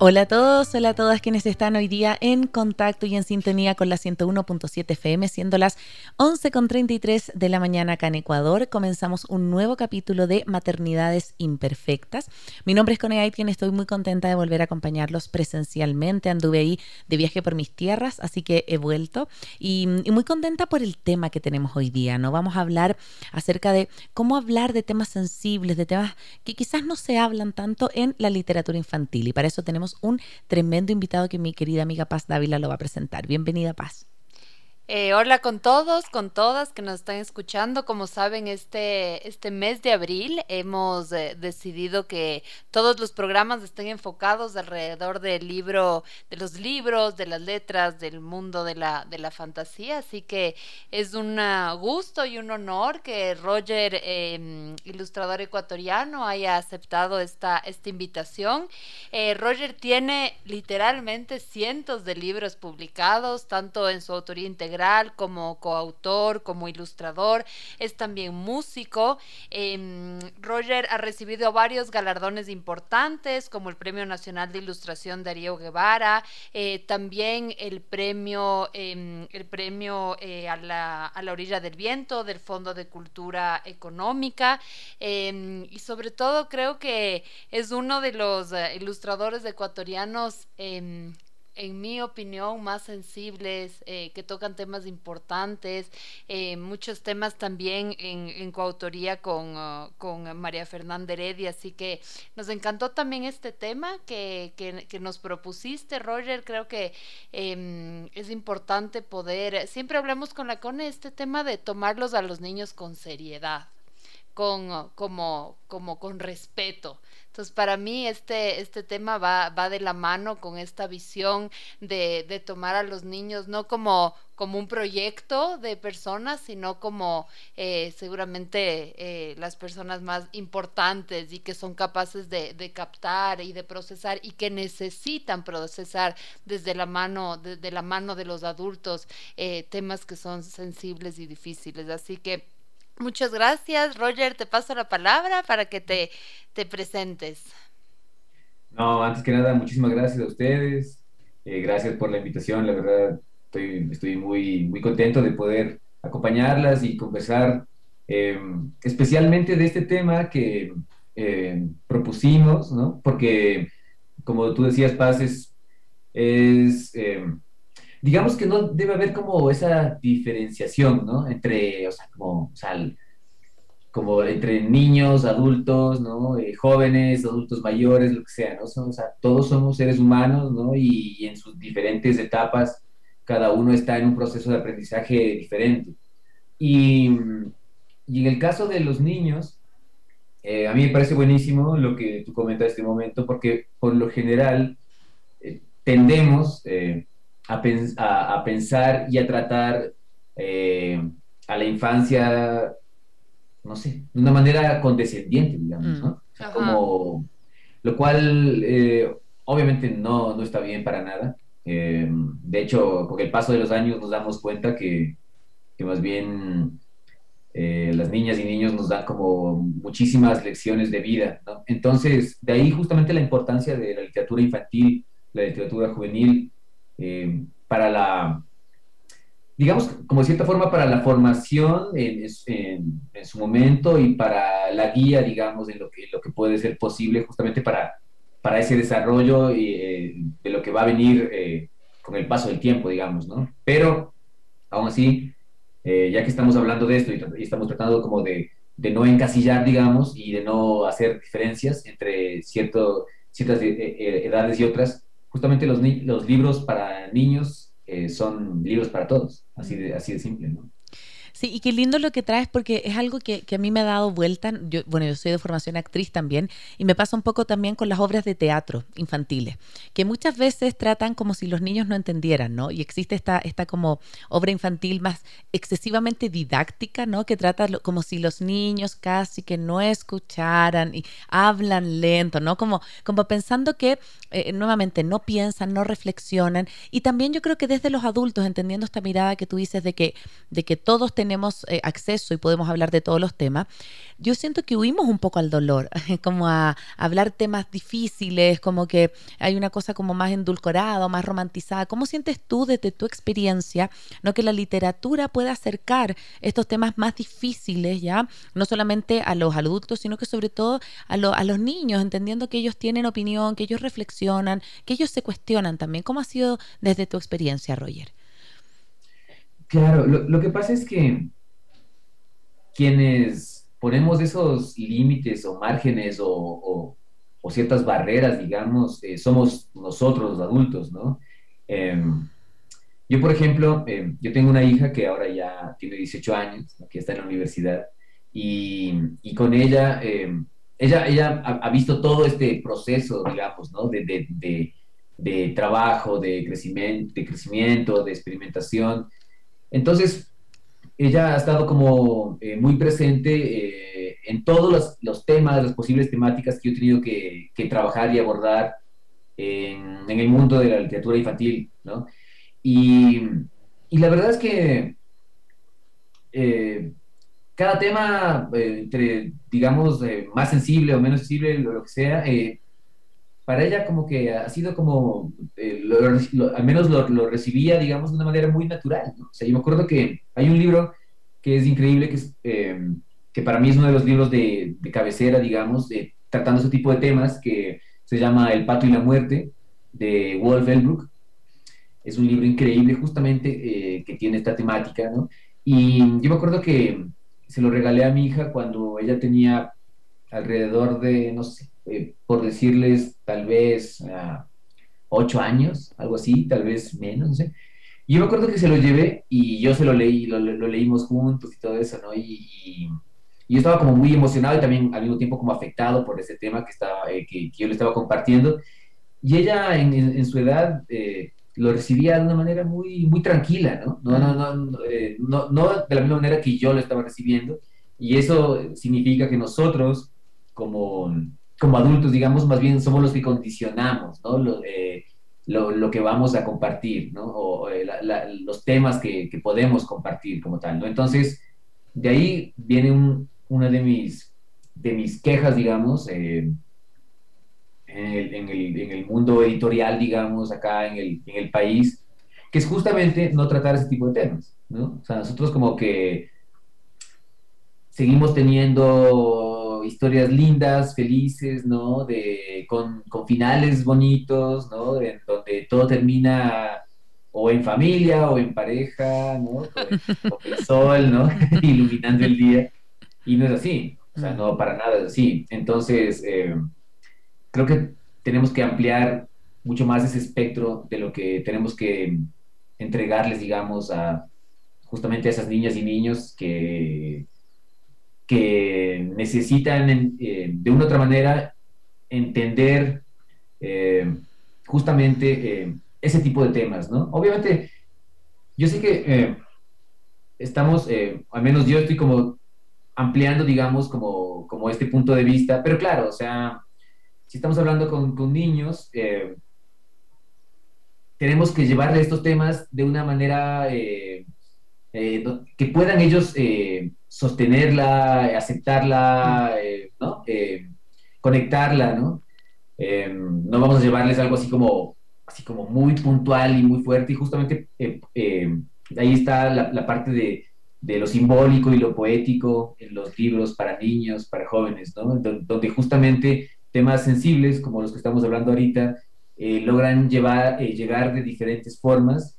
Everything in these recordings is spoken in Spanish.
Hola a todos, hola a todas quienes están hoy día en contacto y en sintonía con la 101.7 FM, siendo las 11.33 de la mañana acá en Ecuador. Comenzamos un nuevo capítulo de Maternidades Imperfectas. Mi nombre es Connie Aitken, estoy muy contenta de volver a acompañarlos presencialmente. Anduve ahí de viaje por mis tierras, así que he vuelto y, y muy contenta por el tema que tenemos hoy día. ¿no? Vamos a hablar acerca de cómo hablar de temas sensibles, de temas que quizás no se hablan tanto en la literatura infantil y para eso tenemos un tremendo invitado que mi querida amiga Paz Dávila lo va a presentar. Bienvenida, Paz. Eh, hola con todos, con todas que nos están escuchando. Como saben, este, este mes de abril hemos eh, decidido que todos los programas estén enfocados alrededor del libro, de los libros, de las letras, del mundo de la, de la fantasía. Así que es un gusto y un honor que Roger, em, ilustrador ecuatoriano, haya aceptado esta, esta invitación. Eh, Roger tiene literalmente cientos de libros publicados, tanto en su autoría integral como coautor, como ilustrador, es también músico. Em, Roger ha recibido varios galardones importantes, como el Premio Nacional de Ilustración Darío Guevara, eh, también el premio, em, el premio eh, a, la, a, la, orilla del viento del Fondo de Cultura Económica, em, y sobre todo creo que es uno de los eh, ilustradores ecuatorianos en mi opinión, más sensibles, eh, que tocan temas importantes, eh, muchos temas también en, coautoría con, uh, con, María Fernanda Heredia, así que nos encantó también este tema que, que, nos propusiste, Roger, creo que em, es importante poder, siempre hablamos con la CONE este tema de tomarlos a los niños con seriedad, con, como, como con respeto. Entonces, para mí este, este tema va, va de la mano con esta visión de, de tomar a los niños no como, como un proyecto de personas, sino como eh, seguramente eh, las personas más importantes y que son capaces de, de, captar y de procesar y que necesitan procesar desde la mano, desde la mano de los adultos eh, temas que son sensibles y difíciles. Así que Muchas gracias. Roger, te paso la palabra para que te, te presentes. No, antes que nada, muchísimas gracias a ustedes. Eh, gracias por la invitación. La verdad, estoy, estoy muy, muy contento de poder acompañarlas y conversar eh, especialmente de este tema que eh, propusimos, ¿no? Porque, como tú decías, Paz, es, es digamos que no debe haber como esa diferenciación, ¿no? Entre, o sea, como, o sea, como entre niños, adultos, ¿no? Eh, jóvenes, adultos mayores, lo que sea, ¿no? o sea, todos somos seres humanos, ¿no? Y, en sus diferentes etapas, cada uno está en un proceso de aprendizaje diferente. Y, y en el caso de los niños, eh, a mí me parece buenísimo lo que tú comentas en este momento, porque por lo general eh, tendemos a, a, pensar y a tratar eh, a la infancia, no sé, de una manera condescendiente, digamos, ¿no? Mm. como, lo cual eh, obviamente no, no está bien para nada. Eh, de hecho, con el paso de los años nos damos cuenta que, que más bien las niñas y niños nos dan como muchísimas lecciones de vida. ¿no? Entonces, de ahí justamente la importancia de la literatura infantil, la literatura juvenil, eh, para la, digamos, como de cierta forma, para la formación en, en, su momento y para la guía, digamos, de lo que, lo que puede ser posible justamente para, para ese desarrollo y, eh, de lo que va a venir eh, con el paso del tiempo, digamos, ¿no? Pero, aún así, ya que estamos hablando de esto y, estamos tratando como de, de, no encasillar, digamos, y de no hacer diferencias entre cierto, ciertas edades y otras, justamente los, los libros para niños eh, son libros para todos, así de, así de simple, ¿no? Sí, y qué lindo lo que traes porque es algo que, a mí me ha dado vuelta. Yo, bueno, yo soy de formación actriz también y me pasa un poco también con las obras de teatro infantiles, que muchas veces tratan como si los niños no entendieran, ¿no? Y existe esta, esta como obra infantil más excesivamente didáctica, ¿no? Que trata como si los niños casi que no escucharan y hablan lento, ¿no? Como, como pensando que eh, nuevamente no piensan, no reflexionan. Y también yo creo que desde los adultos, entendiendo esta mirada que tú dices de que, de que todos tenemos tenemos eh, acceso y podemos hablar de todos los temas, yo siento que huimos un poco al dolor, como a, hablar temas difíciles, como que hay una cosa como más endulcorada, más romantizada. ¿Cómo sientes tú desde tu experiencia, no que la literatura pueda acercar estos temas más difíciles, ya, no solamente a los adultos, sino que sobre todo a, a los niños, entendiendo que ellos tienen opinión, que ellos reflexionan, que ellos se cuestionan también? ¿Cómo ha sido desde tu experiencia, Roger? Claro, lo, que pasa es que quienes ponemos esos límites o márgenes o, ciertas barreras, digamos, eh, somos nosotros los adultos, ¿no? Em, yo, por ejemplo, em, yo tengo una hija que ahora ya tiene 18 años, que está en la universidad, y, con ella, em, ella, ella ha, visto todo este proceso, digamos, ¿no? De, de, trabajo, de crecimiento, de crecimiento, de experimentación, entonces, ella ha estado como eh, muy presente eh, en todos los, temas, las posibles temáticas que yo he tenido que, trabajar y abordar en, el mundo de la literatura infantil, ¿no? Y, la verdad es que eh, cada tema, entre, digamos, más sensible o menos sensible, lo, lo que sea, para ella como que ha sido como, eh, al menos lo, recibía, digamos, de una manera muy natural. ¿no? O sea, yo me acuerdo que hay un libro que es increíble, que, es, eh, que para mí es uno de los libros de, cabecera, digamos, tratando ese tipo de temas, que se llama El pato y la muerte, de Wolf Elbrook. Es un libro increíble justamente eh, que tiene esta temática, ¿no? Y yo me acuerdo que se lo regalé a mi hija cuando ella tenía alrededor de, no sé, eh, por decirles, tal vez ocho años, algo así, tal vez menos, no sé. Y yo me acuerdo que se lo llevé y yo se lo leí, lo, lo leímos juntos y todo eso, ¿no? Y, yo estaba como muy emocionado y también al mismo tiempo como afectado por ese tema que, estaba, eh, que, yo le estaba compartiendo. Y ella en, en, su edad eh, lo recibía de una manera muy, muy tranquila, ¿no? No, no, no, no, no, de la misma manera que yo lo estaba recibiendo. Y eso significa que nosotros, como, como adultos, digamos, más bien somos los que condicionamos, ¿no? Lo, eh, lo, que vamos a compartir, ¿no? O eh, los temas que, que, podemos compartir como tal, ¿no? Entonces, de ahí viene una de mis, de mis quejas, digamos, eh, en, el, en, el, en, el, mundo editorial, digamos, acá en el, en el país, que es justamente no tratar ese tipo de temas, ¿no? O sea, nosotros como que seguimos teniendo historias lindas, felices, ¿no? De, con, con finales bonitos, ¿no? En donde todo termina o en familia o en pareja, ¿no? Con, el sol, ¿no? Iluminando el día. Y no es así, o sea, no para nada es así. Entonces, eh, creo que tenemos que ampliar mucho más ese espectro de lo que tenemos que entregarles, digamos, a justamente a esas niñas y niños que, que necesitan eh, de una u otra manera entender eh, justamente eh, ese tipo de temas, ¿no? Obviamente, yo sé que estamos, al menos yo estoy como ampliando, digamos, como, como este punto de vista, pero claro, o sea, si estamos hablando con, con niños, tenemos que llevarle estos temas de una manera que puedan ellos sostenerla, aceptarla, eh, ¿no? Eh, conectarla, ¿no? Eh, no vamos a llevarles algo así como, así como muy puntual y muy fuerte y justamente ahí está la, parte de, de, lo simbólico y lo poético en los libros para niños, para jóvenes, ¿no? Donde justamente temas sensibles como los que estamos hablando ahorita logran llevar, llegar de diferentes formas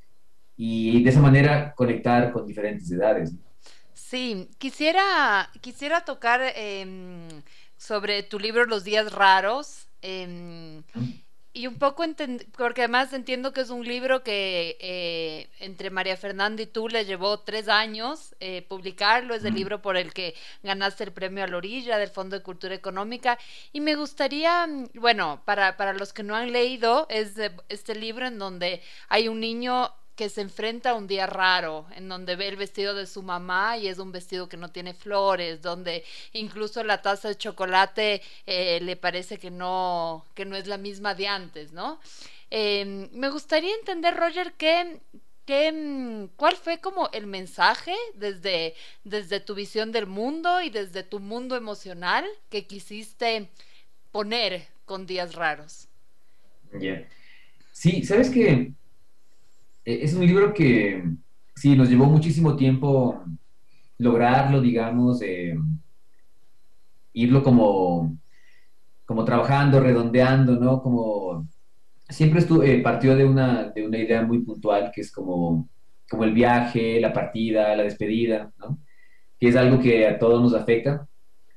y de esa manera conectar con diferentes edades. ¿no? Sí, quisiera, quisiera tocar em, sobre tu libro Los días raros. Em, y un poco, porque además entiendo que es un libro que eh, entre María Fernanda y tú le llevó tres años eh, publicarlo, es el libro por el que ganaste el premio a la orilla del Fondo de Cultura Económica. Y me gustaría, bueno, para, para los que no han leído, es este libro en donde hay un niño que se enfrenta a un día raro, en donde ve el vestido de su mamá y es un vestido que no tiene flores, donde incluso la taza de chocolate eh, le parece que no, que no es la misma de antes, ¿no? Em, me gustaría entender, Roger, que, ¿cuál fue como el mensaje desde, desde tu visión del mundo y desde tu mundo emocional que quisiste poner con días raros? Sí, sabes que es un libro que sí, nos llevó muchísimo tiempo lograrlo, digamos, irlo como, como trabajando, redondeando, ¿no? Como siempre eh, partió de una, de una idea muy puntual que es como, como el viaje, la partida, la despedida, ¿no? Que es algo que a todos nos afecta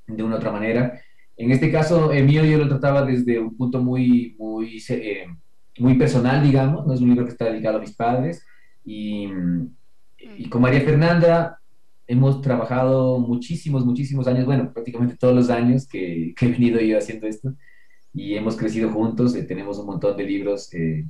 de una u otra manera. En este caso, el mío yo lo trataba desde un punto muy, muy eh, muy personal, digamos, no es un libro que está dedicado a mis padres. Y, y con María Fernanda hemos trabajado muchísimos, muchísimos años, bueno, prácticamente todos los años que, que he venido yo haciendo esto. Y hemos crecido juntos, eh, tenemos un montón de libros eh,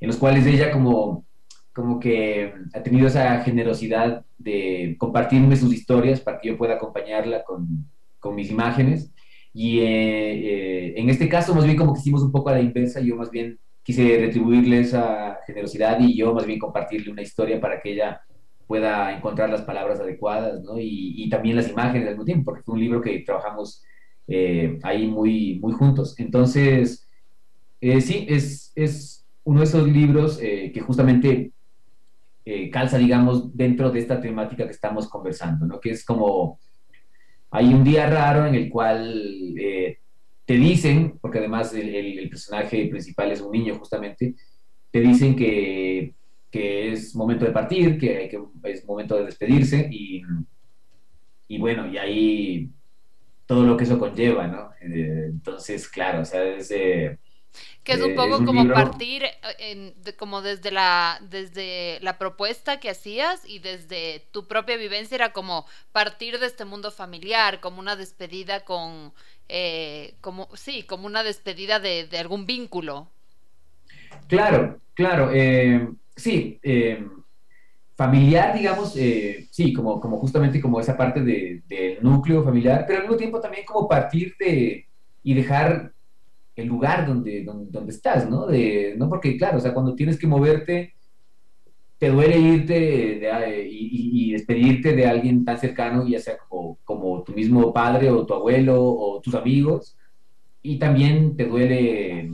en los cuales ella como, como que ha tenido esa generosidad de compartirme sus historias para que yo pueda acompañarla con, con mis imágenes. Y eh, en este caso, más bien como que hicimos un poco a la inversa, yo más bien quise retribuirle esa generosidad y yo más bien compartirle una historia para que ella pueda encontrar las palabras adecuadas, ¿no? Y, también las imágenes al mismo tiempo, porque fue un libro que trabajamos eh, ahí muy, muy juntos. Entonces, eh, sí, es, es, uno de esos libros eh, que justamente calza, digamos, dentro de esta temática que estamos conversando, ¿no? Que es como, hay un día raro en el cual te dicen, porque además el, personaje principal es un niño justamente, te dicen que, que, es momento de partir, que, que es momento de despedirse y, y bueno, y ahí todo lo que eso conlleva, ¿no? Eh, entonces, claro, o sea, es... que es un poco como partir eh, como desde la desde la propuesta que hacías y desde tu propia vivencia era como partir de este mundo familiar como una despedida con eh, como, sí, como una despedida de, algún vínculo. Claro, claro, eh, sí, eh, familiar, digamos, sí, como, como justamente como esa parte del núcleo familiar, pero al mismo tiempo también como partir de y dejar el lugar donde, donde, estás, ¿no? De, ¿no? Porque claro, o sea, cuando tienes que moverte, te duele irte y, despedirte de alguien tan cercano, ya sea como, mismo padre o tu abuelo o tus amigos, y también te duele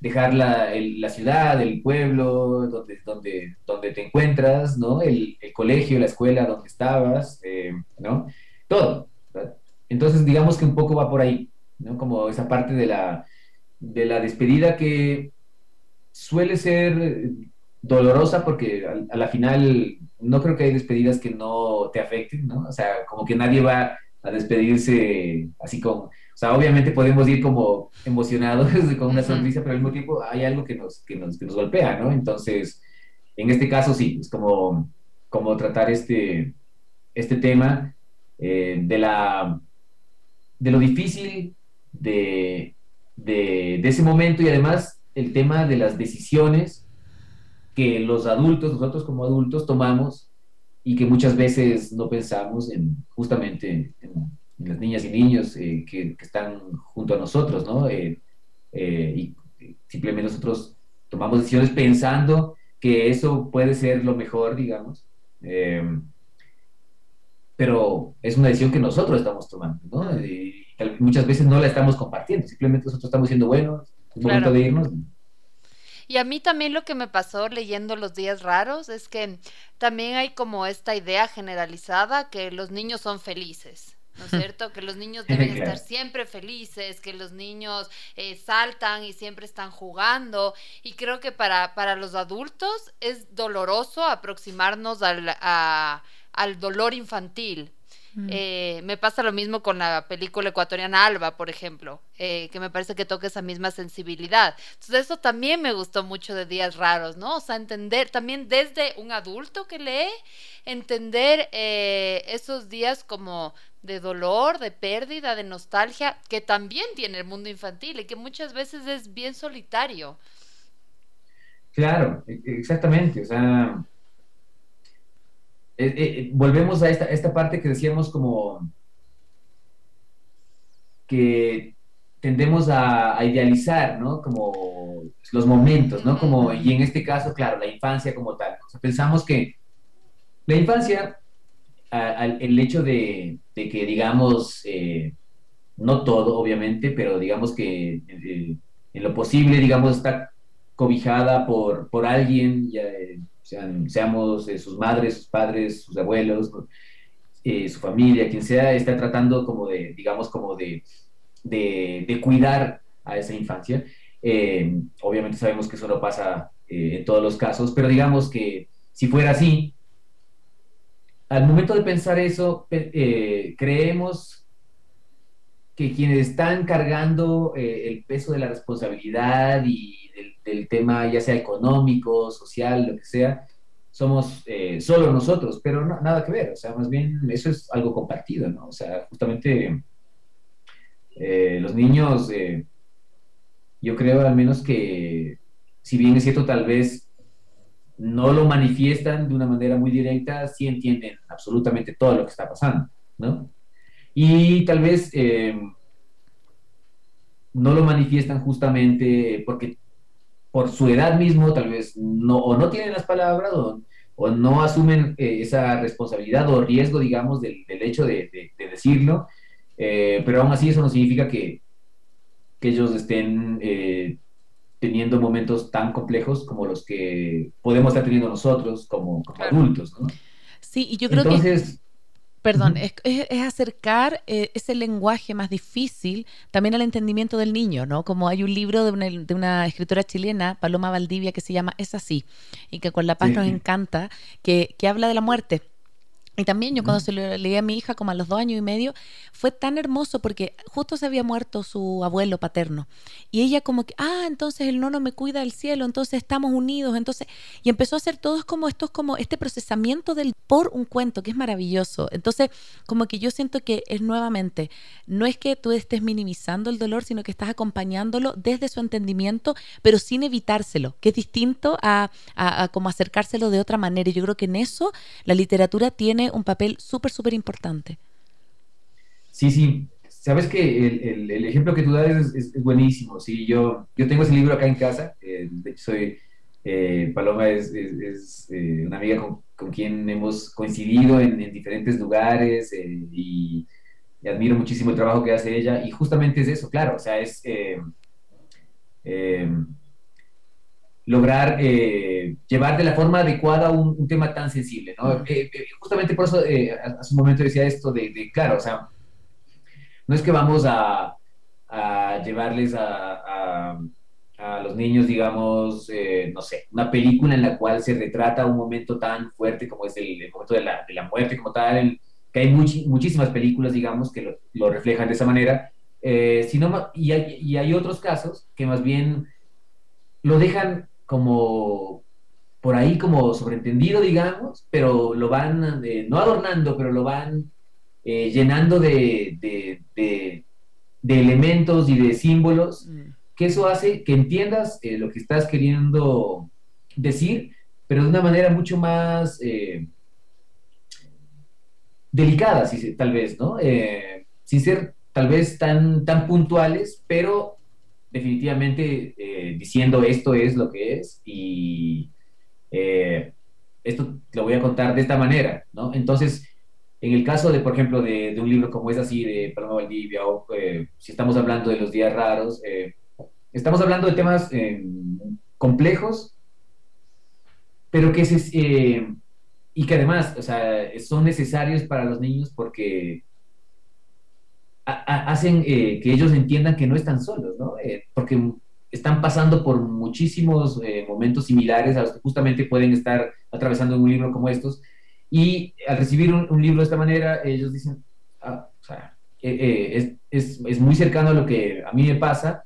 dejar la, la ciudad, el pueblo donde, donde, donde te encuentras, ¿no? El, el colegio, la escuela donde estabas, eh, ¿no? Todo. Entonces, digamos que un poco va por ahí, ¿no? Como esa parte de la, de la despedida que suele ser dolorosa porque a, la final no creo que hay despedidas que no te afecten, ¿no? O sea, como que nadie va a despedirse así como, o sea, obviamente podemos ir como emocionados con una sonrisa, pero al mismo tiempo hay algo que nos, que nos, que nos golpea, ¿no? Entonces, en este caso sí, es como, como tratar este, este tema eh, de, la, de lo difícil de, de, de ese momento y además el tema de las decisiones que los adultos, nosotros como adultos, tomamos y que muchas veces no pensamos en justamente en, las niñas y niños eh, que, están junto a nosotros, ¿no? Eh, eh, y simplemente nosotros tomamos decisiones pensando que eso puede ser lo mejor, digamos. pero es una decisión que nosotros estamos tomando, ¿no? Y muchas veces no la estamos compartiendo, simplemente nosotros estamos diciendo, bueno, es momento de irnos, y a mí también lo que me pasó leyendo Los Días Raros es que también hay como esta idea generalizada que los niños son felices. ¿no es cierto? Que los niños deben estar siempre felices, que los niños eh, saltan y siempre están jugando. Y creo que para, para los adultos es doloroso aproximarnos al, al dolor infantil. Mm. Eh, me pasa lo mismo con la película ecuatoriana Alba, por ejemplo, eh, que me parece que toca esa misma sensibilidad. Entonces eso también me gustó mucho de Días Raros, ¿no? O sea, entender también desde un adulto que lee, entender eh, esos días como de dolor, de pérdida, de nostalgia, que también tiene el mundo infantil y que muchas veces es bien solitario. Claro, e-, exactamente. O sea, eh, eh, volvemos a esta, esta parte que decíamos como que tendemos a, idealizar, ¿no? Como los momentos, ¿no? Como, y en este caso, claro, la infancia como tal. O sea, pensamos que la infancia, el hecho de, que, digamos, eh, no todo, obviamente, pero digamos que en lo posible, digamos, está cobijada por, por alguien, ya, seamos eh, sus madres, sus padres, sus abuelos, eh, su familia, quien sea, está tratando como de, digamos, como de, de, cuidar a esa infancia. Eh, obviamente sabemos que eso no pasa en todos los casos, pero digamos que si fuera así, al momento de pensar eso, creemos que quienes están cargando el peso de la responsabilidad y del, tema ya sea económico, social, lo que sea, somos eh, solo nosotros, pero nada que ver, o sea, más bien eso es algo compartido, ¿no? O sea, justamente eh, los niños, eh, yo creo al menos que, si bien es cierto, tal vez no lo manifiestan de una manera muy directa, sí entienden absolutamente todo lo que está pasando, ¿no? Y tal vez no lo manifiestan justamente porque por su edad mismo, tal vez no, o no tienen las palabras o, no asumen eh, esa responsabilidad o riesgo, digamos, del, hecho de, decirlo, eh, pero aún así eso no significa que, ellos estén eh, teniendo momentos tan complejos como los que podemos estar teniendo nosotros como, adultos, ¿no? Sí, y yo creo Entonces, perdón, es, acercar eh, ese lenguaje más difícil también al entendimiento del niño, ¿no? Como hay un libro de una, escritora chilena, Paloma Valdivia, que se llama Es así, y que con la paz nos encanta, que, que habla de la muerte y también yo cuando se lo leí a mi hija como a los dos años y medio, fue tan hermoso porque justo se había muerto su abuelo paterno. Y ella como que, ah, entonces el nono me cuida del cielo, entonces estamos unidos, entonces... Y empezó a hacer todo como esto, como este procesamiento del por un cuento, que es maravilloso. Entonces, como que yo siento que es nuevamente, no es que tú estés minimizando el dolor, sino que estás acompañándolo desde su entendimiento, pero sin evitárselo, que es distinto a, a como acercárselo de otra manera. Y yo creo que en eso la literatura tiene un papel súper, súper importante. Sí, sí. Sabes que el, el, ejemplo que tú das es, buenísimo. Sí, yo, yo tengo ese libro acá en casa. Eh, de hecho, soy, eh, Paloma es, es eh, una amiga con, con, quien hemos coincidido en, en diferentes lugares y, y, admiro muchísimo el trabajo que hace ella. Y justamente es eso, claro. O sea, es lograr eh, llevar de la forma adecuada un, tema tan sensible, ¿no? Eh, eh, justamente por eso hace un momento decía esto de, claro, o sea, no es que vamos a, llevarles a, los niños, digamos, no sé, una película en la cual se retrata un momento tan fuerte como es el, momento de la, de la, muerte como tal, que hay muchísimas películas, digamos, que lo, reflejan de esa manera, sino, y, hay, y hay otros casos que más bien lo dejan como por ahí como sobreentendido, digamos, pero lo van, eh, no adornando, pero lo van eh, llenando de, de, elementos y de símbolos, mm. que eso hace que entiendas eh, lo que estás queriendo decir, pero de una manera mucho más delicada, si, tal vez, ¿no? sin ser tal vez tan, tan puntuales, pero definitivamente eh, diciendo esto es lo que es y eh, esto lo voy a contar de esta manera, ¿no? Entonces, en el caso de, por ejemplo, de, un libro como es así, de Paloma Valdivia, o eh, si estamos hablando de los días raros, estamos hablando de temas complejos, pero que se, y que además, o sea, son necesarios para los niños porque hacen eh, que ellos entiendan que no están solos, ¿no? Eh, porque están pasando por muchísimos eh, momentos similares a los que justamente pueden estar atravesando en un libro como estos. Y al recibir un, libro de esta manera, ellos dicen, ah, o sea, eh, eh, es, es, muy cercano a lo que a mí me pasa,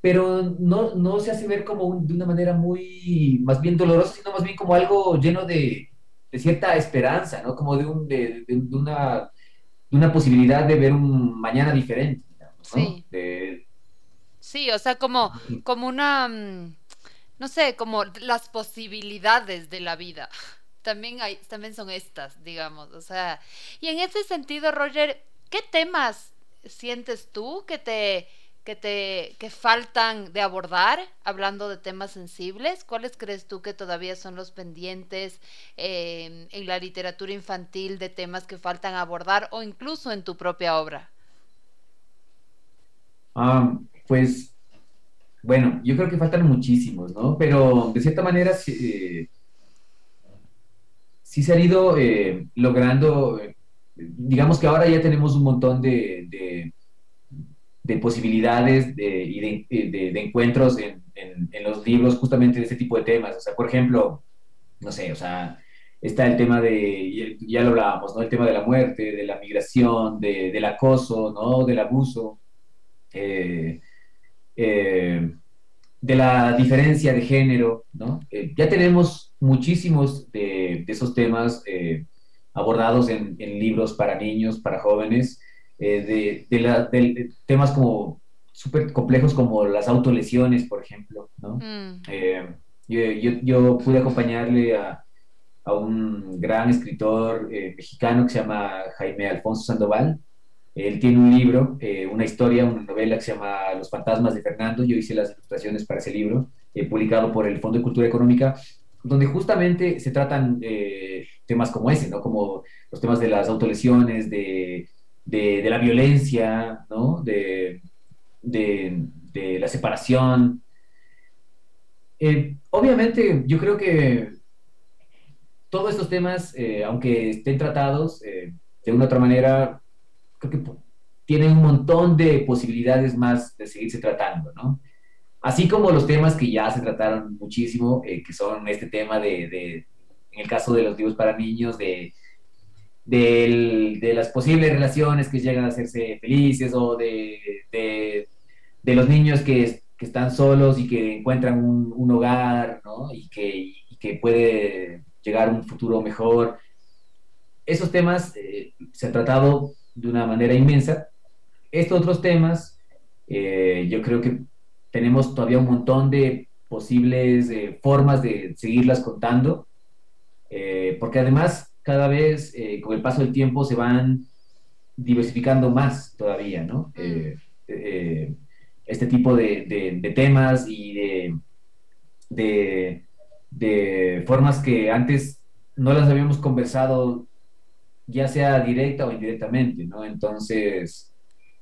pero no, no se hace ver como de una manera muy, más bien dolorosa, sino más bien como algo lleno de, de cierta esperanza, ¿no? Como de, un, de, de, una, una posibilidad de ver un mañana diferente. Sí. sí, o sea, como, como una, mm, no sé, como las posibilidades de la vida. También, hay, también son estas, digamos. O sea, y en ese sentido, Roger, ¿qué temas sientes tú que te que te que faltan de abordar hablando de temas sensibles cuáles crees tú que todavía son los pendientes eh, en la literatura infantil de temas que faltan abordar o incluso en tu propia obra ah, pues bueno yo creo que faltan muchísimos no pero de cierta manera sí, eh, se han ido eh, logrando digamos que ahora ya tenemos un montón de posibilidades de, y de, de, encuentros en, en, los libros justamente de este tipo de temas. O sea, por ejemplo, no sé, o sea, está el tema de, ya lo hablábamos, ¿no? El tema de la muerte, de la migración, de, del acoso, ¿no? Del abuso, eh, eh, de la diferencia de género, ¿no? Eh, ya tenemos muchísimos de, esos temas abordados en libros para niños, para jóvenes, eh, de, la, temas como súper complejos como las autolesiones, por ejemplo, ¿no? Mm. Eh, yo, yo, pude acompañarle a, a un gran escritor eh, mexicano que se llama Jaime Alfonso Sandoval. Él tiene un libro, una historia, una novela que se llama Los fantasmas de Fernando. Yo hice las ilustraciones para ese libro, publicado por el Fondo de Cultura Económica, donde justamente se tratan temas como ese, ¿no? Como los temas de las autolesiones, de de, la violencia, ¿no? de, la separación. Eh, obviamente, yo creo que todos estos temas, eh, aunque estén tratados eh, de una u otra manera, creo que tienen un montón de posibilidades más de seguirse tratando, ¿no? Así como los temas que ya se trataron muchísimo, que son este tema de, de, en el caso de los libros para niños, de de las posibles relaciones que llegan a hacerse felices o de, de, los niños que, que, están solos y que encuentran un, un hogar ¿no? y, que, y que puede llegar a un futuro mejor. Esos temas eh, se han tratado de una manera inmensa. Estos otros temas, eh, yo creo que tenemos todavía un montón de posibles eh, formas de seguirlas contando, porque además cada vez eh, con el paso del tiempo se van diversificando más todavía, ¿no? Mm. Eh, eh, este tipo de, temas y de, de, formas que antes no las habíamos conversado, ya sea directa o indirectamente, ¿no? Entonces,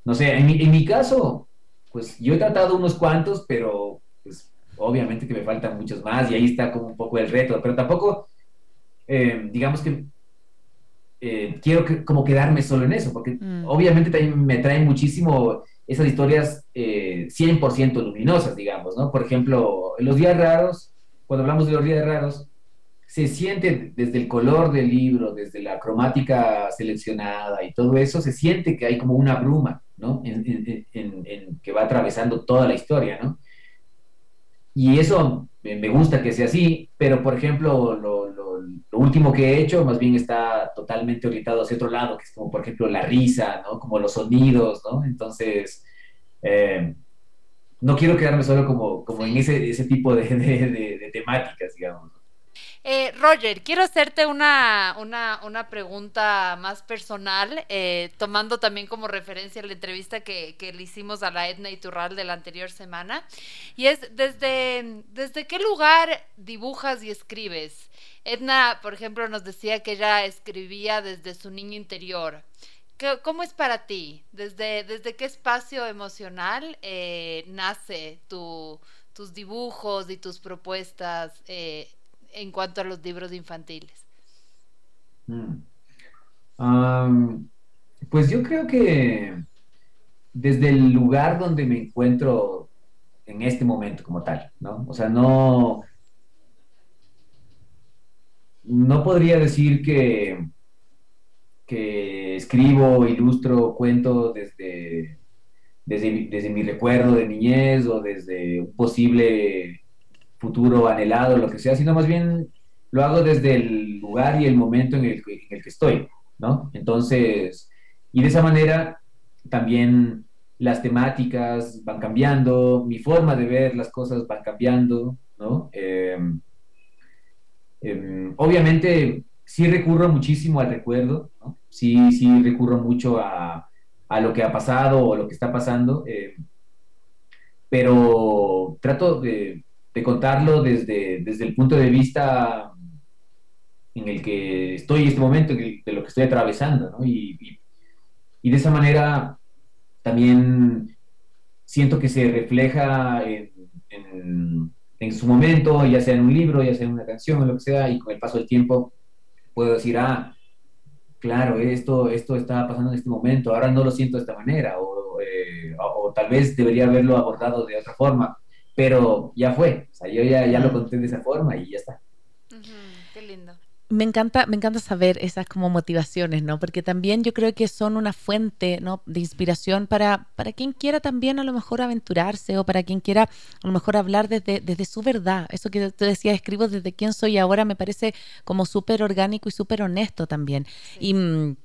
no sé, en mi, en mi caso, pues yo he tratado unos cuantos, pero pues obviamente que me faltan muchos más y ahí está como un poco el reto, pero tampoco eh, digamos que eh, quiero como quedarme solo en eso, porque mm. obviamente también me traen muchísimo esas historias 100% eh, luminosas, digamos, ¿no? Por ejemplo, en los días raros, cuando hablamos de los días raros, se siente desde el color del libro, desde la cromática seleccionada y todo eso, se siente que hay como una bruma, ¿no? En, que va atravesando toda la historia, ¿no? Y eso me gusta que sea así, pero por ejemplo, lo, lo último que he hecho más bien está totalmente orientado hacia otro lado, que es como por ejemplo la risa, ¿no? Como los sonidos, ¿no? Entonces, eh, no quiero quedarme solo como, como en ese, ese tipo de, de, temáticas, digamos. Eh, Roger, quiero hacerte una, una, una pregunta más personal, eh, tomando también como referencia la entrevista que, que, le hicimos a la Edna Iturral de la anterior semana. Y es, ¿desde, desde qué lugar dibujas y escribes? Edna, por ejemplo, nos decía que ella escribía desde su niño interior. ¿Cómo es para ti? ¿Desde, desde qué espacio emocional eh, nace tus dibujos y tus propuestas en cuanto a los libros infantiles? Mm. pues yo creo que desde el lugar donde me encuentro en este momento como tal, ¿no? O sea, no, no podría decir que, que escribo, ilustro, cuento desde, desde, desde mi recuerdo de niñez o desde un posible futuro anhelado, lo que sea, sino más bien lo hago desde el lugar y el momento en el, que estoy, ¿no? Entonces, y de esa manera también las temáticas van cambiando, mi forma de ver las cosas van cambiando, ¿no? Em, em, obviamente sí recurro muchísimo al recuerdo. Sí, sí recurro mucho a, a, lo que ha pasado o lo que está pasando, em, pero trato de, de, contarlo desde, desde el punto de vista en el que estoy en este momento, de lo que estoy atravesando, ¿no? Y, y, y de esa manera también siento que se refleja en, en, su momento, ya sea en un libro, ya sea en una canción, o lo que sea, y con el paso del tiempo puedo decir, ah, claro, esto, esto está pasando en este momento, ahora no lo siento de esta manera, o, eh, o, tal vez debería haberlo abordado de otra forma, pero ya fue, o sea, yo ya, ya lo conté de esa forma y ya está. qué lindo. Me encanta, me encanta saber esas como motivaciones, ¿no? Porque también yo creo que son una fuente, ¿no? De inspiración para, para quien quiera también a lo mejor aventurarse o para quien quiera a lo mejor hablar desde, desde su verdad. Eso que tú decías, escribo desde quién soy ahora, me parece como súper orgánico y súper honesto también. Y mm,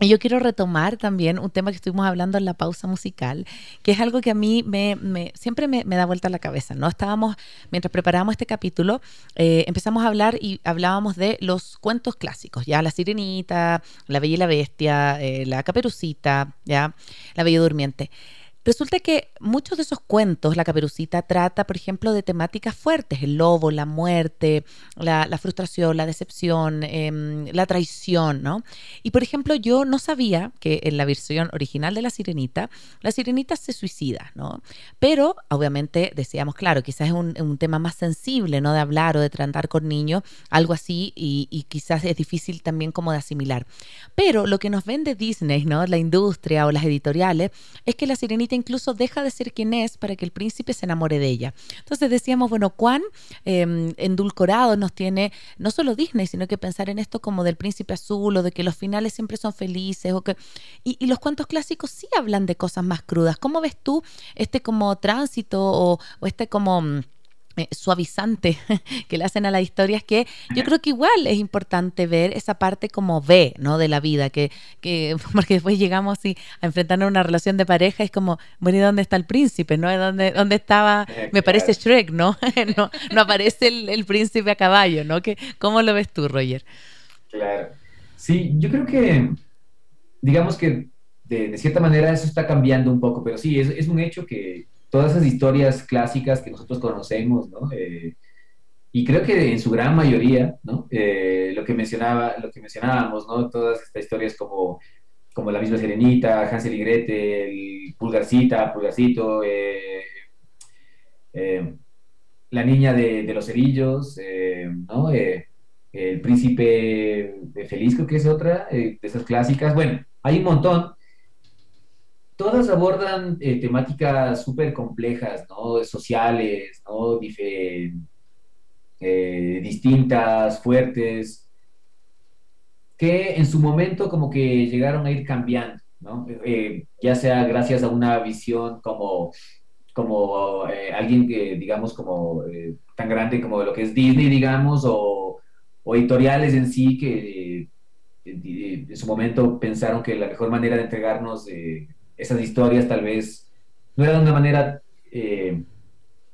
y yo quiero retomar también un tema que estuvimos hablando en la pausa musical, que es algo que a mí me, siempre me, da vuelta la cabeza, ¿no? Estábamos, mientras preparábamos este capítulo, eh, empezamos a hablar y hablábamos de los cuentos clásicos, ya La Sirenita, La Bella y la Bestia, eh, La Caperucita, ya La Bella Durmiente. Resulta que muchos de esos cuentos, la caperucita trata, por ejemplo, de temáticas fuertes, el lobo, la muerte, la, frustración, la decepción, em, la traición, ¿no? Y por ejemplo, yo no sabía que en la versión original de La Sirenita, la Sirenita se suicida, ¿no? Pero, obviamente, decíamos, claro, quizás es un, tema más sensible, ¿no? De hablar o de tratar con niños, algo así, y, y, quizás es difícil también como de asimilar. Pero lo que nos vende Disney, ¿no? La industria o las editoriales, es que la Sirenita incluso deja de ser quien es para que el príncipe se enamore de ella. Entonces decíamos, bueno, cuán em, endulcorado nos tiene no solo Disney, sino que pensar en esto como del príncipe azul o de que los finales siempre son felices. O que, y, los cuentos clásicos sí hablan de cosas más crudas. ¿Cómo ves tú este como tránsito o, o este como mm, eh, suavizante que le hacen a la historia es que yo creo que igual es importante ver esa parte como ve, ¿no? De la vida, que, que porque después llegamos a enfrentarnos a una relación de pareja, es como, bueno, ¿y dónde está el príncipe, no? ¿Dónde, dónde estaba? Me parece Shrek, ¿no? ¿no? no, aparece el, príncipe a caballo, ¿no? que ¿Cómo lo ves tú, Roger? Claro. Sí, yo creo que, digamos que de, cierta manera eso está cambiando un poco, pero sí, es, es un hecho que todas esas historias clásicas que nosotros conocemos, ¿no? Eh, y creo que en su gran mayoría, ¿no? Eh, lo, que mencionaba, lo que mencionábamos, ¿no? Todas estas historias como, como la misma Serenita, Hansel y Gretel, Pulgarcita, Pulgarcito, eh, la niña de, los cerillos, ¿no? el príncipe de Feliz, creo que es otra, de esas clásicas. Bueno, hay un montón, todas abordan eh, temáticas súper complejas, ¿no? Sociales, ¿no? Eh, distintas, fuertes, que en su momento como que llegaron a ir cambiando, ¿no? Eh, ya sea gracias a una visión como, como alguien que, digamos, como tan grande como lo que es Disney, digamos, o, o editoriales en sí que en su momento pensaron que la mejor manera de entregarnos esas historias tal vez no eran de una manera eh,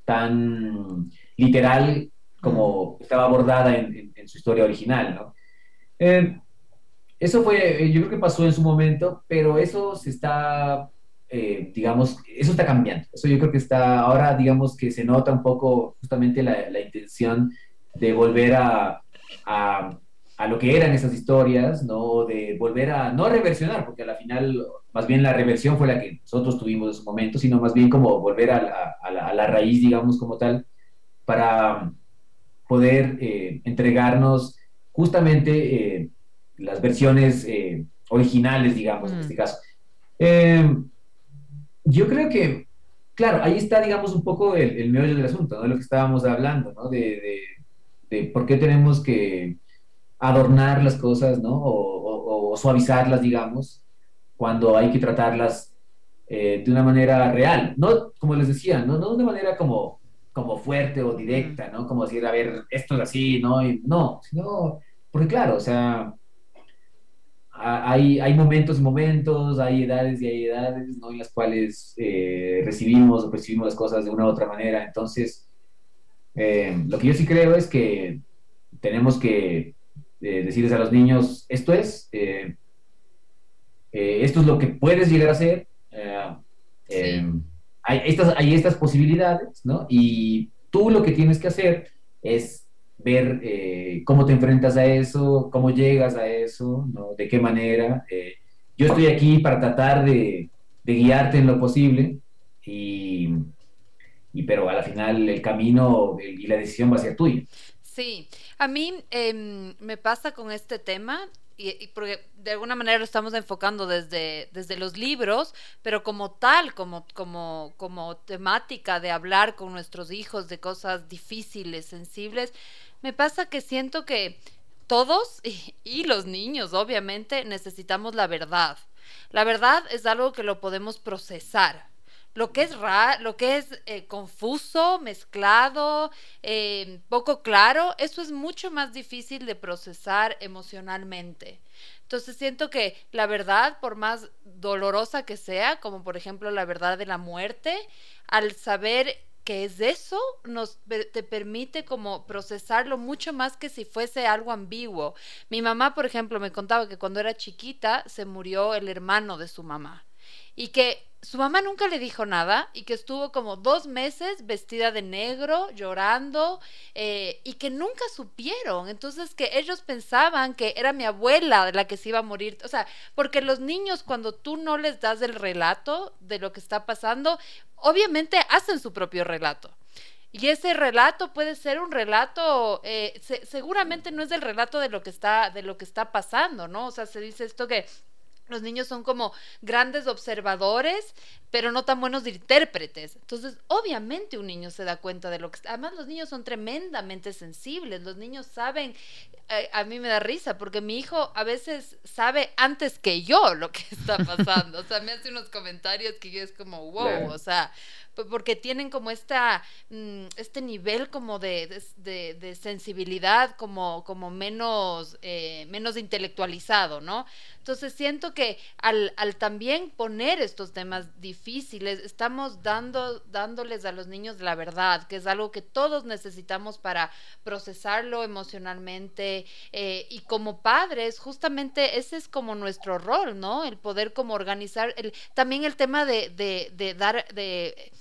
tan literal como estaba abordada en, su historia original, ¿no? Eh, eso fue, eh, yo creo que pasó en su momento, pero eso se está, digamos, eso está cambiando. Eso yo creo que está, ahora digamos que se nota un poco justamente la, la intención de volver a, a a lo que eran esas historias, ¿no? De volver a, no reversionar, porque al final, más bien la reversión fue la que nosotros tuvimos en su momento, sino más bien como volver a, la, raíz, digamos, como tal, para poder eh, entregarnos justamente eh, las versiones eh, originales, digamos, en mm. este caso. yo creo que, claro, ahí está, digamos, un poco el, el meollo del asunto, ¿no? De lo que estábamos hablando, ¿no? de, de por qué tenemos que adornar las cosas, ¿no? O, o, suavizarlas, digamos, cuando hay que tratarlas eh, de una manera real, no como les decía, no, no de una manera como, como fuerte o directa, ¿no? Como decir, a ver, esto es así, ¿no? Y, no, sino, porque claro, o sea, hay, hay momentos y momentos, hay edades y hay edades, ¿no? En las cuales eh, recibimos o percibimos las cosas de una u otra manera. Entonces, eh, lo que yo sí creo es que tenemos que eh, decirles a los niños, esto es, esto es lo que puedes llegar a ser, hay, estas, hay estas posibilidades, ¿no? Y tú lo que tienes que hacer es ver eh, cómo te enfrentas a eso, cómo llegas a eso, ¿no? de qué manera. Eh, yo estoy aquí para tratar de, guiarte en lo posible, y, pero a la final el camino y la decisión va a ser tuya. Sí, a mí em, me pasa con este tema y, porque de alguna manera lo estamos enfocando desde, desde los libros, pero como tal, como, como, como temática de hablar con nuestros hijos de cosas difíciles, sensibles, me pasa que siento que todos y, los niños, obviamente, necesitamos la verdad. La verdad es algo que lo podemos procesar. Lo que es raro, lo que es eh, confuso, mezclado, eh, poco claro, eso es mucho más difícil de procesar emocionalmente. Entonces siento que la verdad, por más dolorosa que sea, como por ejemplo la verdad de la muerte, al saber que es eso, nos te permite como procesarlo mucho más que si fuese algo ambiguo. Mi mamá, por ejemplo, me contaba que cuando era chiquita se murió el hermano de su mamá y que su mamá nunca le dijo nada y que estuvo como dos meses vestida de negro, llorando, eh, y que nunca supieron. Entonces que ellos pensaban que era mi abuela la que se iba a morir. O sea, porque los niños cuando tú no les das el relato de lo que está pasando, obviamente hacen su propio relato. Y ese relato puede ser un relato, eh, seguramente no es el relato de lo que está, de lo que está pasando, ¿no? O sea, se dice esto que los niños son como grandes observadores, pero no tan buenos intérpretes. Entonces, obviamente un niño se da cuenta de lo que... Además, los niños son tremendamente sensibles. Los niños saben... Eh, a mí me da risa porque mi hijo a veces sabe antes que yo lo que está pasando. o sea, me hace unos comentarios que yo es como, wow, o sea, porque tienen como esta, mm, este nivel como de, de, sensibilidad como, como menos, eh, menos intelectualizado, ¿no? Entonces siento que al, al, también poner estos temas difíciles, estamos dando, dándoles a los niños la verdad, que es algo que todos necesitamos para procesarlo emocionalmente eh, y como padres, justamente ese es como nuestro rol, ¿no? El poder como organizar, el, también el tema de, de, de dar, de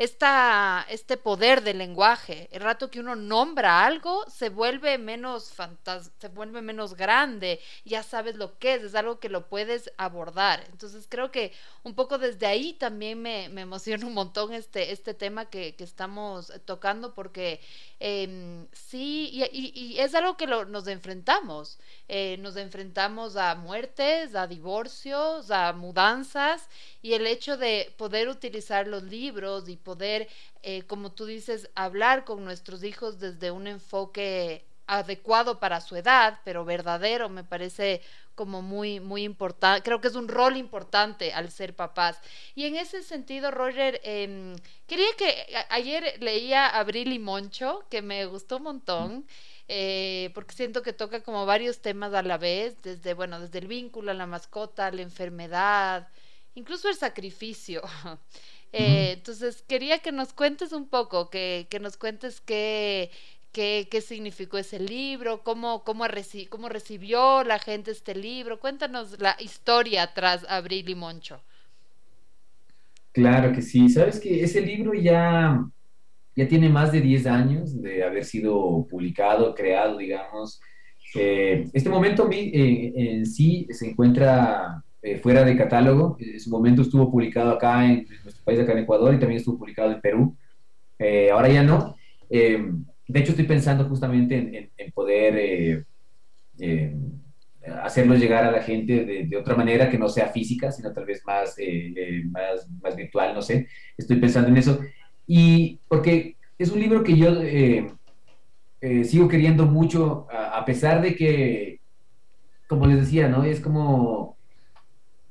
esta, este poder del lenguaje. El rato que uno nombra algo, se vuelve menos fantas se vuelve menos grande, ya sabes lo que es, es algo que lo puedes abordar. Entonces creo que un poco desde ahí también me, emociona un montón este, este tema que, estamos tocando porque em, sí, y, es algo que nos enfrentamos. Eh, nos enfrentamos a muertes, a divorcios, a mudanzas y el hecho de poder utilizar los libros y poder, eh, como tú dices, hablar con nuestros hijos desde un enfoque adecuado para su edad, pero verdadero, me parece como muy, muy importante, creo que es un rol importante al ser papás. Y en ese sentido, Roger, em, quería que ayer leía Abril y Moncho, que me gustó un montón. Eh, porque siento que toca como varios temas a la vez, desde, bueno, desde el vínculo a la mascota, la enfermedad, incluso el sacrificio. Eh, entonces, quería que nos cuentes un poco, que, que nos cuentes qué, qué, qué significó ese libro, cómo, cómo, cómo recibió la gente este libro. Cuéntanos la historia tras Abril y Moncho. Claro que sí. Sabes que ese libro ya, ya tiene más de 10 años de haber sido publicado, creado, digamos. Eh, este momento eh, en sí se encuentra eh, fuera de catálogo. En su momento estuvo publicado acá en, nuestro país, acá en Ecuador, y también estuvo publicado en Perú. ahora ya no de hecho, estoy pensando justamente en, poder eh, eh, hacerlo llegar a la gente de, otra manera que no sea física, sino tal vez más, eh, más, más, virtual, no sé. Estoy pensando en eso. Y porque es un libro que yo eh, sigo queriendo mucho, a, pesar de que, como les decía, ¿no? Es como,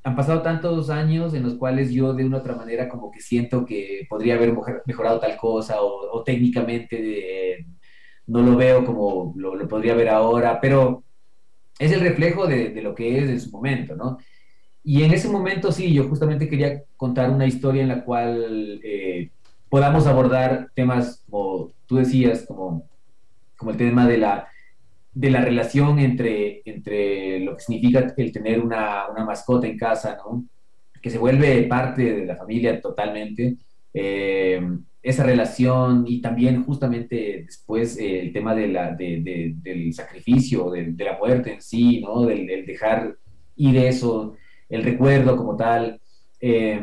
han pasado tantos años en los cuales yo de una otra manera como que siento que podría haber mejorado tal cosa o, técnicamente no lo veo como lo, podría ver ahora, pero es el reflejo de, lo que es en su momento, ¿no? Y en ese momento sí, yo justamente quería contar una historia en la cual eh, podamos abordar temas como tú decías, como, como el tema de la, de la relación entre, entre lo que significa el tener una, una mascota en casa, ¿no? que se vuelve parte de la familia totalmente. Eh, esa relación y también justamente después eh, el tema de la, de, del sacrificio, de, la muerte en sí, ¿no? del, dejar ir eso, el recuerdo como tal. Eh,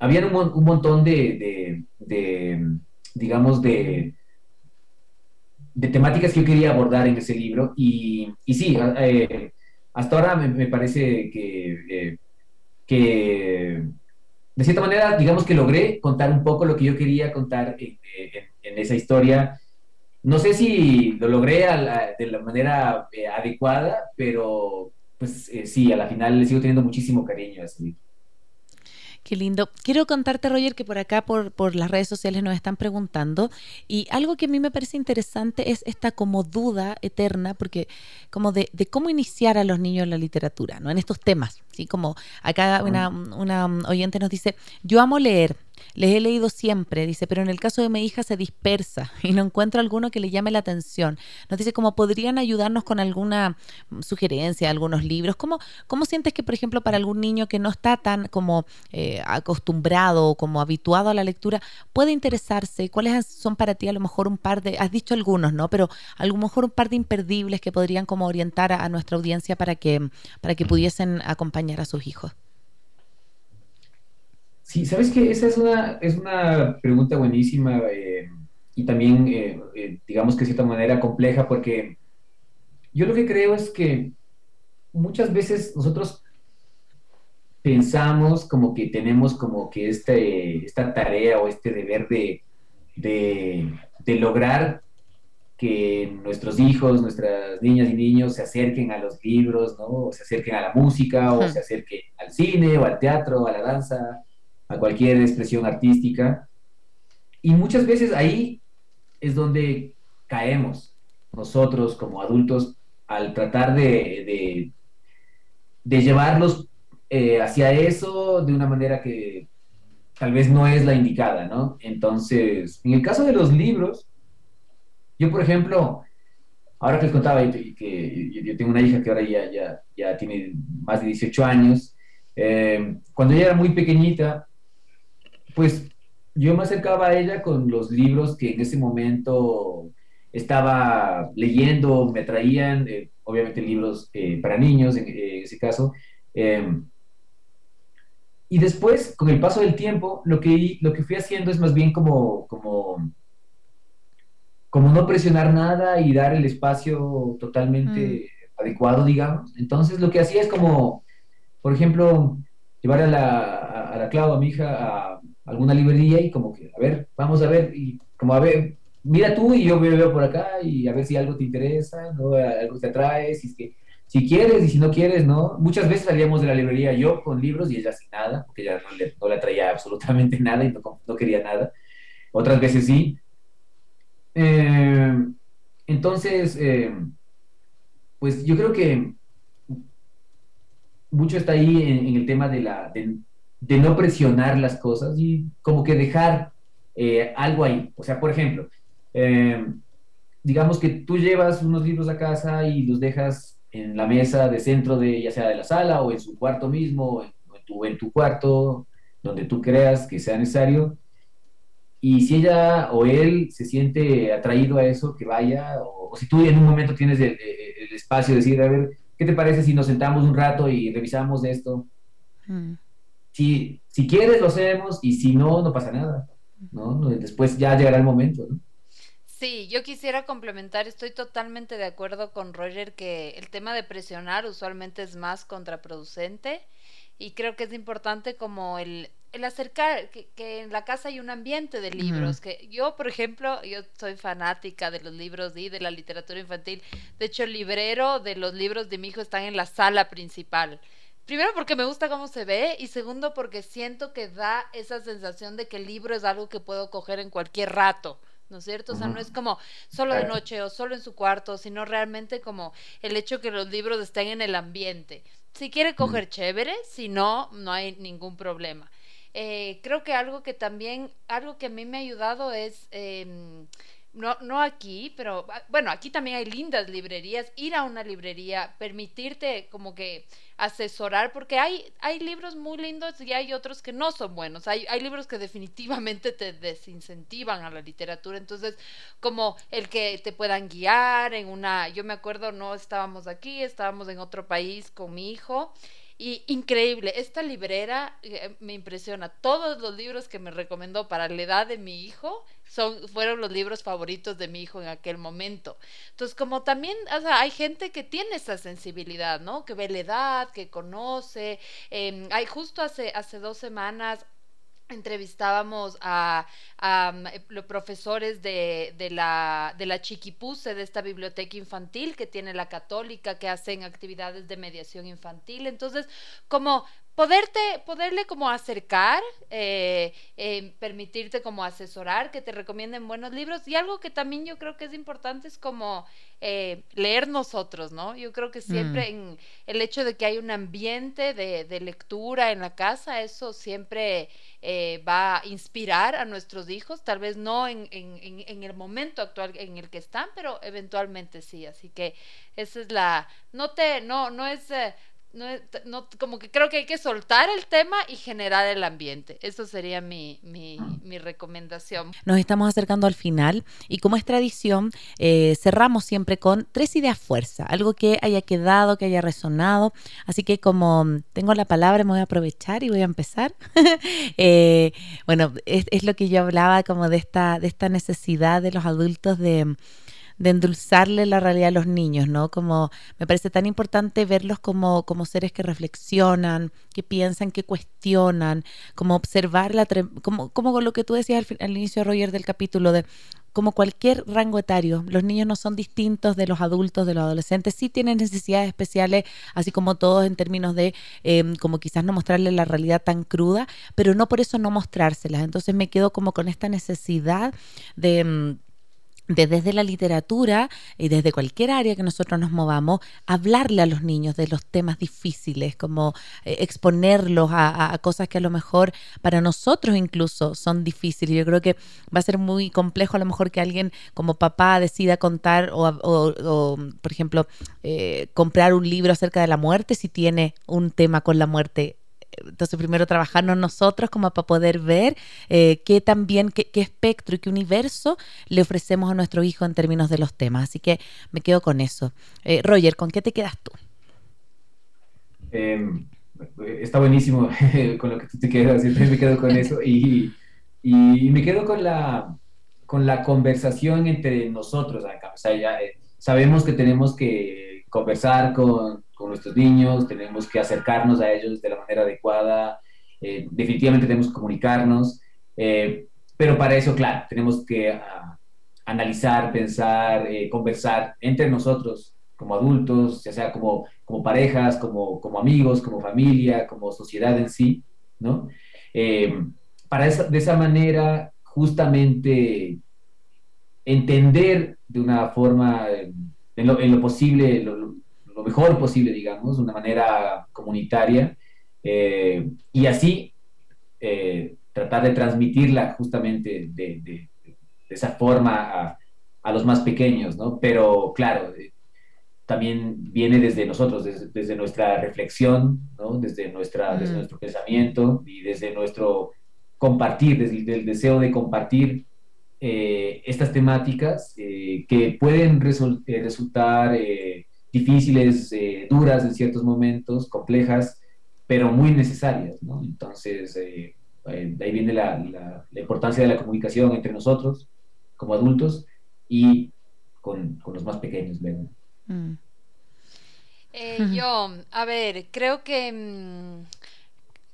había un, un, montón de, digamos, de, de temáticas que yo quería abordar en ese libro y, y sí, eh, hasta ahora me, parece que, que de cierta manera, digamos que logré contar un poco lo que yo quería contar en, esa historia. No sé si lo logré de la manera eh, adecuada, pero pues eh, sí, a la final le sigo teniendo muchísimo cariño a ese libro. Qué lindo. Quiero contarte, Roger, que por acá, por, por las redes sociales, nos están preguntando. Y algo que a mí me parece interesante es esta como duda eterna, porque como de, de cómo iniciar a los niños en la literatura, ¿no? En estos temas. ¿sí? Como acá una, una oyente nos dice, yo amo leer, les he leído siempre, dice, pero en el caso de mi hija se dispersa y no encuentro alguno que le llame la atención. Nos dice, ¿cómo podrían ayudarnos con alguna sugerencia, algunos libros? ¿Cómo, cómo sientes que, por ejemplo, para algún niño que no está tan como eh, acostumbrado o como habituado a la lectura, puede interesarse? ¿Cuáles son para ti a lo mejor un par de, has dicho algunos, ¿no? Pero a lo mejor un par de imperdibles que podrían como orientar a, a nuestra audiencia para que, para que pudiesen acompañar a sus hijos. Sí, sabes que esa es una, es una pregunta buenísima eh, y también, eh, eh, digamos que de cierta manera compleja, porque yo lo que creo es que muchas veces nosotros pensamos como que tenemos como que este, esta tarea o este deber de, de, lograr que nuestros hijos, nuestras niñas y niños se acerquen a los libros, ¿no? O se acerquen a la música, o se acerquen al cine, o al teatro, a la danza, a cualquier expresión artística. Y muchas veces ahí es donde caemos nosotros como adultos al tratar de, de, llevarlos eh, hacia eso de una manera que tal vez no es la indicada, ¿no? Entonces, en el caso de los libros, yo, por ejemplo, ahora que les contaba que yo tengo una hija que ahora ya, ya, ya tiene más de 18 años, eh, cuando ella era muy pequeñita, pues yo me acercaba a ella con los libros que en ese momento estaba leyendo, me traían, eh, obviamente libros eh, para niños en, ese caso. Em, y después, con el paso del tiempo, lo que, lo que fui haciendo es más bien como, como, como no presionar nada y dar el espacio totalmente mm. adecuado, digamos. Entonces, lo que hacía es como, por ejemplo, llevar a la, a, la Clau, a mi hija, a alguna librería y como que, a ver, vamos a ver, y como a ver, mira tú y yo veo por acá y a ver si algo te interesa, ¿no? Algo te atrae, si es que, si quieres y si no quieres, ¿no? Muchas veces salíamos de la librería yo con libros y ella sin nada, porque ella no le, no le atraía absolutamente nada y no, no quería nada. Otras veces sí. Eh, entonces, eh, pues yo creo que mucho está ahí en, el tema de la, no presionar las cosas y como que dejar eh, algo ahí. O sea, por ejemplo, eh, digamos que tú llevas unos libros a casa y los dejas en la mesa de centro de ya sea de la sala o en su cuarto mismo o en, tu, en tu cuarto donde tú creas que sea necesario y si ella o él se siente atraído a eso, que vaya, o, si tú en un momento tienes el, espacio de decir, a ver, ¿qué te parece si nos sentamos un rato y revisamos esto? Mm si, si quieres lo hacemos y si no, no pasa nada, ¿no? Después ya llegará el momento, ¿no? Sí, yo quisiera complementar, estoy totalmente de acuerdo con Roger que el tema de presionar usualmente es más contraproducente y creo que es importante como el el acercar, que, en la casa hay un ambiente de libros, que yo, por ejemplo, yo soy fanática de los libros y de la literatura infantil. De hecho, el librero de los libros de mi hijo están en la sala principal. Primero porque me gusta cómo se ve y segundo porque siento que da esa sensación de que el libro es algo que puedo coger en cualquier rato. ¿no es cierto? O sea, no es como solo de noche o solo en su cuarto, sino realmente como el hecho que los libros estén en el ambiente. Si quiere coger chévere, si no, no hay ningún problema. Eh, creo que algo que también, algo que a mí me ha ayudado es... Eh, no, no aquí, pero ah, bueno, aquí también hay lindas librerías, ir a una librería, permitirte como que asesorar, porque hay, hay libros muy lindos y hay otros que no son buenos, hay, hay libros que definitivamente te desincentivan a la literatura, entonces como el que te puedan guiar en una, yo me acuerdo, no estábamos aquí, estábamos en otro país con mi hijo y increíble, esta librera eh, me impresiona. Todos los libros que me recomendó para la edad de mi hijo son, fueron los libros favoritos de mi hijo en aquel momento. Entonces, como también o sea, hay gente que tiene esa sensibilidad, ¿no? Que ve la edad, que conoce. Em, hay justo hace, hace dos semanas entrevistábamos a, mm, eh, los profesores de, de, la, de la Chiquipuse, de esta biblioteca infantil que tiene la católica, que hacen actividades de mediación infantil. Entonces, como poderte, poderle como acercar, eh, eh, permitirte como asesorar, que te recomienden buenos libros. Y algo que también yo creo que es importante es como eh, leer nosotros, ¿no? Yo creo que siempre mm. en el hecho de que hay un ambiente de, de lectura en la casa, eso siempre va a inspirar a nuestros hijos, tal vez no en, en, en, el momento actual en el que están, pero eventualmente sí. Así que esa es la, no te, no, no es no, no, como que creo que hay que soltar el tema y generar el ambiente. Eso sería mi, mi, mi recomendación. Nos estamos acercando al final y como es tradición, eh, cerramos siempre con tres ideas fuerza, algo que haya quedado, que haya resonado. Así que como tengo la palabra, me voy a aprovechar y voy a empezar. Eh, bueno, es, es, lo que yo hablaba como de esta, de esta necesidad de los adultos de de endulzarle la realidad a los niños, ¿no? Como me parece tan importante verlos como, como seres que reflexionan, que piensan, que cuestionan, como observar la, como, como lo que tú decías al, al inicio, Roger, del capítulo de como cualquier rango etario, los niños no son distintos de los adultos, de los adolescentes, sí tienen necesidades especiales, así como todos en términos de em, como quizás no mostrarles la realidad tan cruda, pero no por eso no mostrárselas. Entonces me quedo como con esta necesidad de em, desde la literatura y desde cualquier área que nosotros nos movamos, hablarle a los niños de los temas difíciles, como eh, exponerlos a, cosas que a lo mejor para nosotros incluso son difíciles. Yo creo que va a ser muy complejo a lo mejor que alguien como papá decida contar o, por ejemplo, eh, comprar un libro acerca de la muerte si tiene un tema con la muerte entonces primero trabajarnos nosotros como para poder ver eh, qué también, qué, espectro y qué universo le ofrecemos a nuestro hijo en términos de los temas. Así que me quedo con eso. Eh, Roger, ¿con qué te quedas tú? Em, está buenísimo con lo que tú te quedas, siempre me quedo con eso y, y, me quedo con la, con la conversación entre nosotros acá. O sea, ya, eh, sabemos que tenemos que conversar con, con nuestros niños, tenemos que acercarnos a ellos de la manera adecuada, eh, definitivamente tenemos que comunicarnos, eh, pero para eso, claro, tenemos que ah, analizar, pensar, eh, conversar entre nosotros como adultos, ya sea como, como parejas, como, como amigos, como familia, como sociedad en sí, ¿no? para esa, de esa manera, justamente entender de una forma, en lo, en lo posible, lo mejor posible, digamos, de una manera comunitaria, eh, y así eh, tratar de transmitirla justamente de, esa forma a, los más pequeños, ¿no? Pero claro, eh, también viene desde nosotros, desde, nuestra reflexión, ¿no? Desde, nuestra, desde nuestro pensamiento y desde nuestro compartir, desde el deseo de compartir estas temáticas que pueden resultar difíciles, eh, duras en ciertos momentos, complejas, pero muy necesarias, ¿no? Entonces, eh, eh, de ahí viene la, la, importancia de la comunicación entre nosotros como adultos y con, con los más pequeños, ¿verdad? Mm. yo, a ver, creo que... Mm,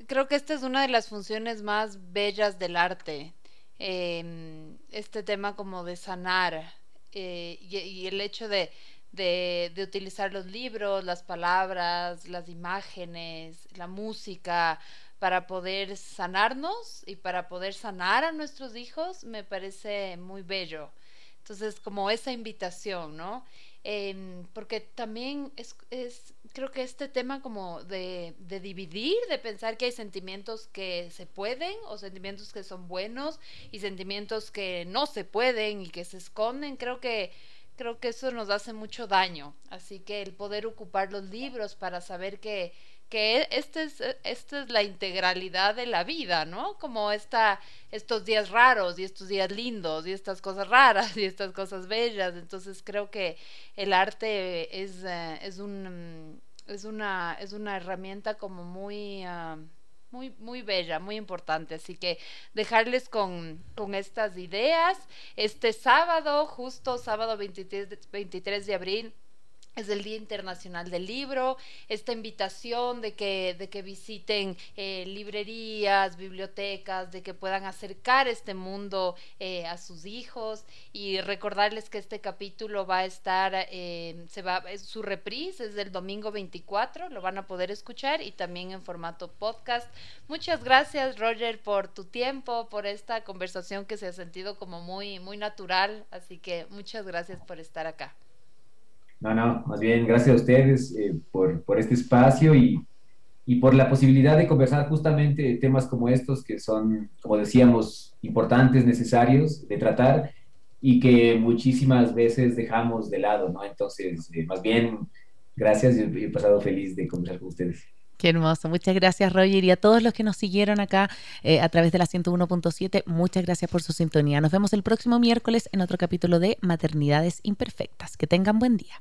creo que esta es una de las funciones más bellas del arte. Este tema como de sanar eh, y, el hecho de, de, utilizar los libros, las palabras, las imágenes, la música para poder sanarnos y para poder sanar a nuestros hijos me parece muy bello. Entonces, como esa invitación, ¿no? Em, porque también es, es, creo que este tema como de, de, dividir, de pensar que hay sentimientos que se pueden o sentimientos que son buenos y sentimientos que no se pueden y que se esconden, creo que creo que eso nos hace mucho daño. Así que el poder ocupar los libros para saber que que esta es, esta es la integralidad de la vida, ¿no? Como esta, estos días raros y estos días lindos y estas cosas raras y estas cosas bellas. Entonces creo que el arte es, eh, es, un, es, una, es una herramienta como muy... Ah, muy, muy bella, muy importante. Así que dejarles con, con estas ideas. Este sábado, justo sábado 23, 23 de abril, es el Día Internacional del Libro, esta invitación de que, de que visiten eh, librerías, bibliotecas, de que puedan acercar este mundo eh, a sus hijos y recordarles que este capítulo va a estar, eh, se va, su reprise es del domingo 24, lo van a poder escuchar y también en formato podcast. Muchas gracias Roger por tu tiempo, por esta conversación que se ha sentido como muy, muy natural, así que muchas gracias por estar acá. No, no, más bien gracias a ustedes eh, por, por, este espacio y, y, por la posibilidad de conversar justamente temas como estos que son, como decíamos, importantes, necesarios de tratar y que muchísimas veces dejamos de lado, ¿no? Entonces, eh, más bien, gracias y he pasado feliz de conversar con ustedes. Qué hermoso. Muchas gracias, Roger. Y a todos los que nos siguieron acá eh, a través de la 101.7, muchas gracias por su sintonía. Nos vemos el próximo miércoles en otro capítulo de Maternidades Imperfectas. Que tengan buen día.